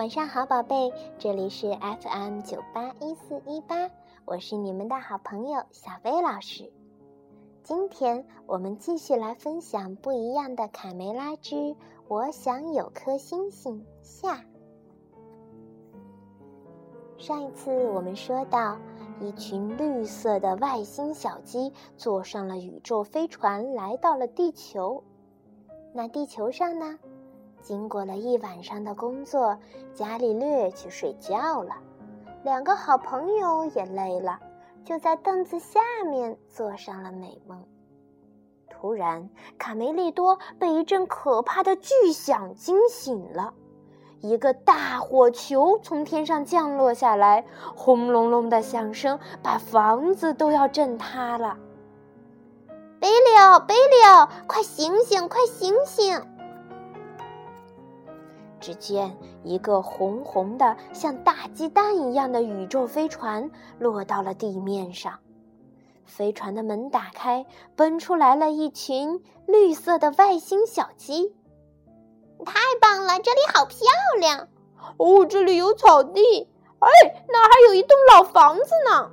晚上好，宝贝，这里是 FM 九八一四一八，我是你们的好朋友小薇老师。今天我们继续来分享不一样的卡梅拉之《我想有颗星星》下。上一次我们说到，一群绿色的外星小鸡坐上了宇宙飞船，来到了地球。那地球上呢？经过了一晚上的工作，伽利略去睡觉了。两个好朋友也累了，就在凳子下面做上了美梦。突然，卡梅利多被一阵可怕的巨响惊醒了。一个大火球从天上降落下来，轰隆隆的响声把房子都要震塌了。贝利奥，贝利奥，快醒醒，快醒醒！只见一个红红的、像大鸡蛋一样的宇宙飞船落到了地面上，飞船的门打开，奔出来了一群绿色的外星小鸡。太棒了，这里好漂亮！哦，这里有草地，哎，那还有一栋老房子呢。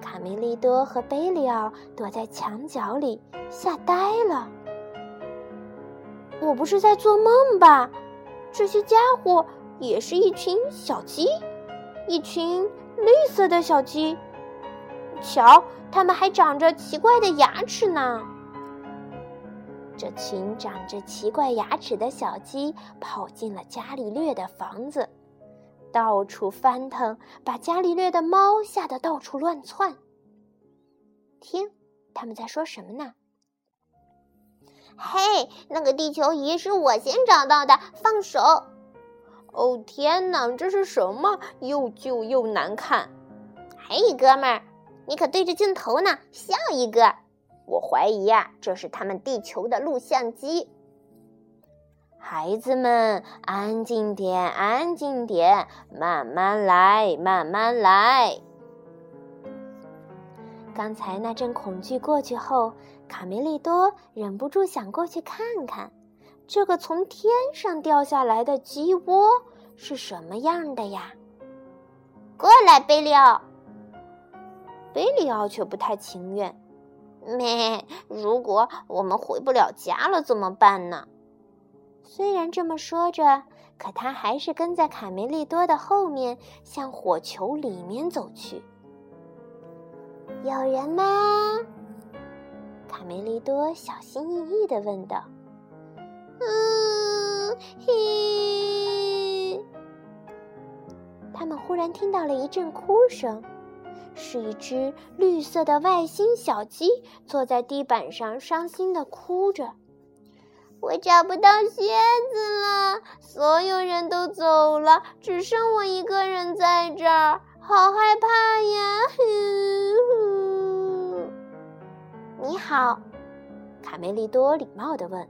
卡梅利多和贝里奥躲在墙角里，吓呆了。我不是在做梦吧？这些家伙也是一群小鸡，一群绿色的小鸡。瞧，它们还长着奇怪的牙齿呢。这群长着奇怪牙齿的小鸡跑进了伽利略的房子，到处翻腾，把伽利略的猫吓得到处乱窜。听，他们在说什么呢？嘿，那个地球仪是我先找到的，放手！哦天哪，这是什么？又旧又难看。嘿，哥们儿，你可对着镜头呢，笑一个。我怀疑呀，这是他们地球的录像机。孩子们，安静点，安静点，慢慢来，慢慢来。刚才那阵恐惧过去后。卡梅利多忍不住想过去看看，这个从天上掉下来的鸡窝是什么样的呀？过来，贝利奥。贝利奥却不太情愿。咩，如果我们回不了家了怎么办呢？虽然这么说着，可他还是跟在卡梅利多的后面，向火球里面走去。有人吗？卡梅利多小心翼翼地问道：“嗯，嘿。”他们忽然听到了一阵哭声，是一只绿色的外星小鸡坐在地板上，伤心地哭着：“我找不到靴子了，所有人都走了，只剩我一个人在这儿，好害怕呀！” 你好，卡梅利多礼貌地问：“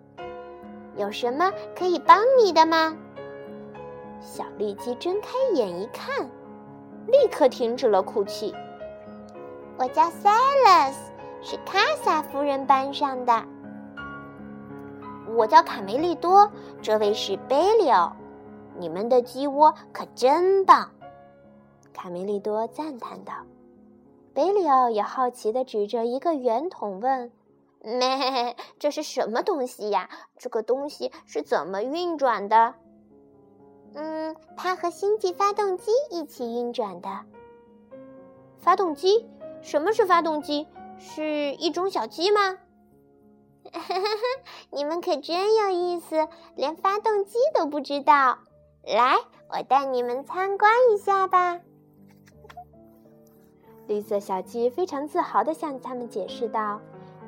有什么可以帮你的吗？”小绿鸡睁开眼一看，立刻停止了哭泣。“我叫 Silas，是卡萨夫人班上的。”“我叫卡梅利多，这位是贝利奥。你们的鸡窝可真棒！”卡梅利多赞叹道。贝里奥也好奇地指着一个圆筒问：“咩，这是什么东西呀？这个东西是怎么运转的？”“嗯，它和星际发动机一起运转的。”“发动机？什么是发动机？是一种小鸡吗？”“哈哈哈，你们可真有意思，连发动机都不知道。来，我带你们参观一下吧。”绿色小鸡非常自豪地向他们解释道：“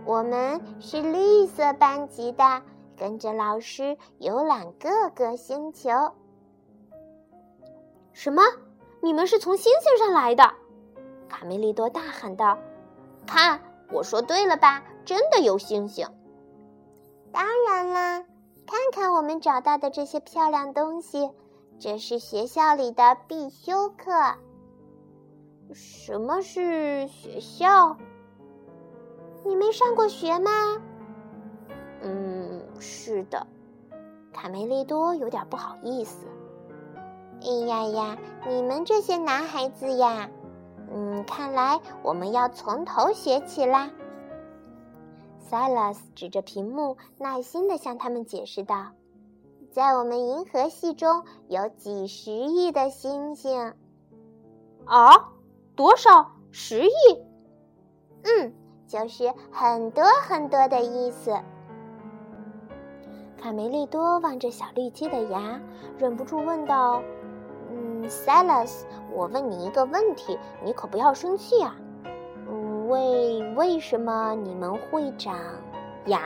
我们是绿色班级的，跟着老师游览各个星球。”什么？你们是从星星上来的？卡梅利多大喊道：“看，我说对了吧？真的有星星！当然啦，看看我们找到的这些漂亮东西，这是学校里的必修课。”什么是学校？你没上过学吗？嗯，是的。卡梅利多有点不好意思。哎呀呀，你们这些男孩子呀，嗯，看来我们要从头学起啦。塞拉斯指着屏幕，耐心地向他们解释道：“在我们银河系中有几十亿的星星。”啊，多少？十亿？嗯，就是很多很多的意思。卡梅利多望着小绿鸡的牙，忍不住问道：“嗯，Silas，我问你一个问题，你可不要生气啊。嗯，为为什么你们会长牙？”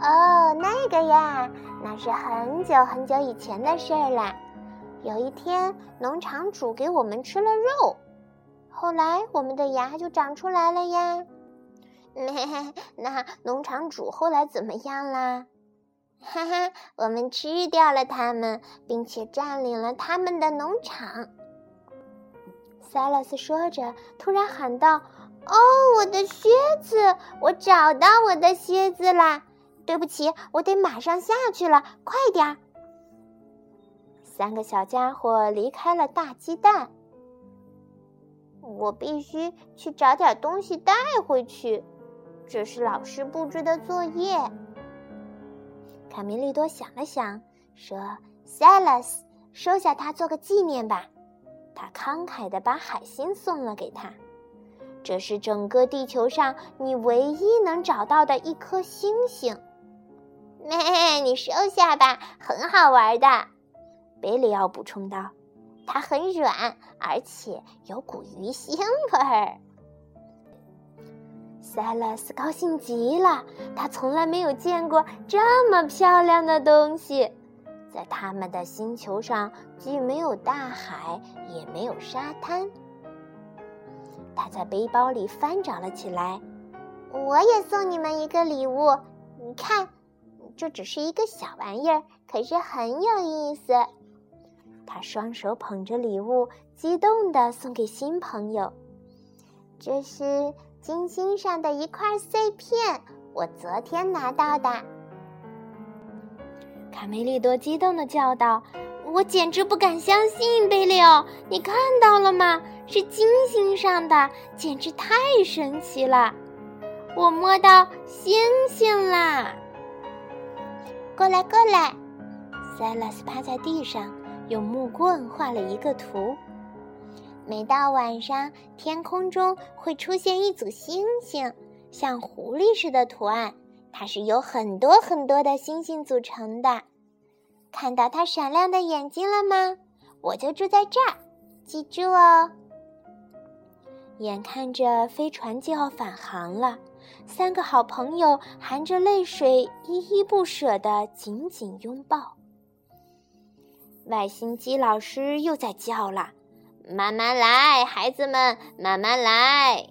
哦，那个呀，那是很久很久以前的事儿了。有一天，农场主给我们吃了肉，后来我们的牙就长出来了呀。那农场主后来怎么样啦？哈哈，我们吃掉了他们，并且占领了他们的农场。塞勒斯说着，突然喊道：“哦，我的靴子！我找到我的靴子啦！对不起，我得马上下去了，快点儿！”三个小家伙离开了大鸡蛋。我必须去找点东西带回去。这是老师布置的作业。卡梅利多想了想，说：“Silas，收下它做个纪念吧。”他慷慨地把海星送了给他。这是整个地球上你唯一能找到的一颗星星。嘿，你收下吧，很好玩的。贝里奥补充道：“它很软，而且有股鱼腥味儿。”塞勒斯高兴极了，他从来没有见过这么漂亮的东西。在他们的星球上，既没有大海，也没有沙滩。他在背包里翻找了起来。我也送你们一个礼物，你看，这只是一个小玩意儿，可是很有意思。他双手捧着礼物，激动地送给新朋友。这是。金星上的一块碎片，我昨天拿到的。卡梅利多激动的叫道：“我简直不敢相信，贝利奥，你看到了吗？是金星上的，简直太神奇了！我摸到星星啦！过来，过来！”塞拉斯趴在地上，用木棍画了一个图。每到晚上，天空中会出现一组星星，像狐狸似的图案。它是由很多很多的星星组成的。看到它闪亮的眼睛了吗？我就住在这儿，记住哦。眼看着飞船就要返航了，三个好朋友含着泪水，依依不舍地紧紧拥抱。外星机老师又在叫了。慢慢来，孩子们，慢慢来。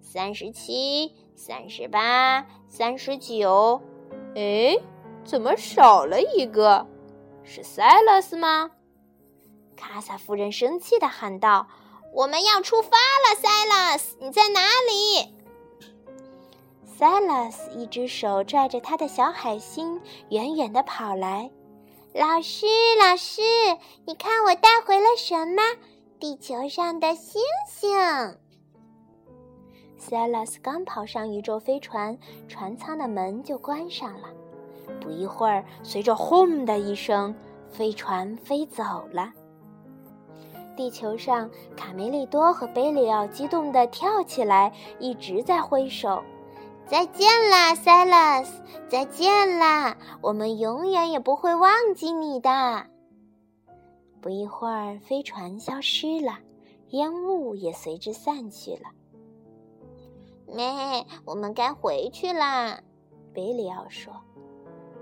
三十七，三十八，三十九。哎，怎么少了一个？是塞勒斯吗？卡萨夫人生气的喊道：“我们要出发了，塞勒斯，你在哪里？”塞勒斯一只手拽着他的小海星，远远的跑来。老师，老师，你看我带回了什么？地球上的星星。塞拉斯刚跑上宇宙飞船，船舱的门就关上了。不一会儿，随着“轰”的一声，飞船飞走了。地球上，卡梅利多和贝里奥激动地跳起来，一直在挥手：“再见啦，塞拉斯！再见啦！我们永远也不会忘记你的。”不一会儿，飞船消失了，烟雾也随之散去了。妹，我们该回去啦，贝里奥说。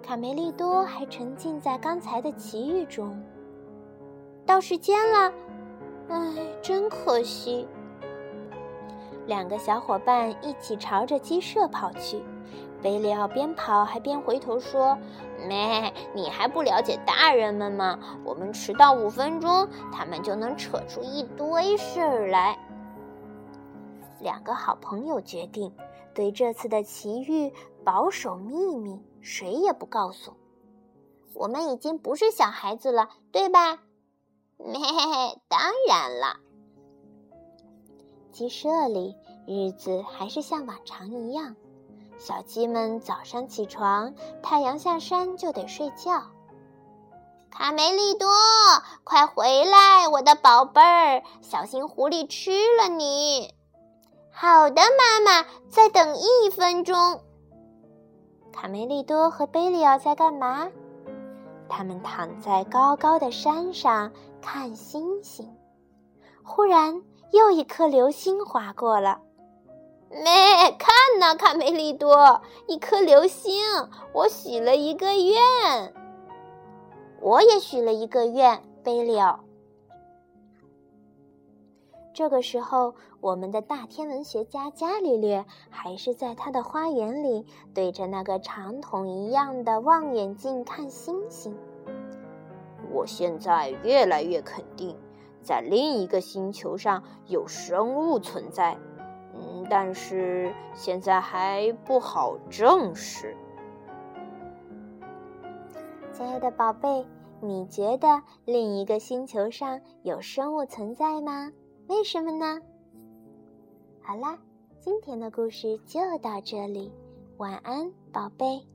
卡梅利多还沉浸在刚才的奇遇中。到时间了，唉，真可惜。两个小伙伴一起朝着鸡舍跑去。贝里奥边跑还边回头说：“妹，你还不了解大人们吗？我们迟到五分钟，他们就能扯出一堆事儿来。”两个好朋友决定对这次的奇遇保守秘密，谁也不告诉。我们已经不是小孩子了，对吧？嘿嘿嘿，当然了。鸡舍里日子还是像往常一样，小鸡们早上起床，太阳下山就得睡觉。卡梅利多，快回来，我的宝贝儿，小心狐狸吃了你。好的，妈妈，再等一分钟。卡梅利多和贝利奥在干嘛？他们躺在高高的山上看星星。忽然，又一颗流星划过了。咩，看呐，卡梅利多，一颗流星！我许了一个愿。我也许了一个愿，贝利奥。这个时候，我们的大天文学家伽利略还是在他的花园里，对着那个长筒一样的望远镜看星星。我现在越来越肯定，在另一个星球上有生物存在，嗯，但是现在还不好证实。亲爱的宝贝。你觉得另一个星球上有生物存在吗？为什么呢？好啦，今天的故事就到这里，晚安，宝贝。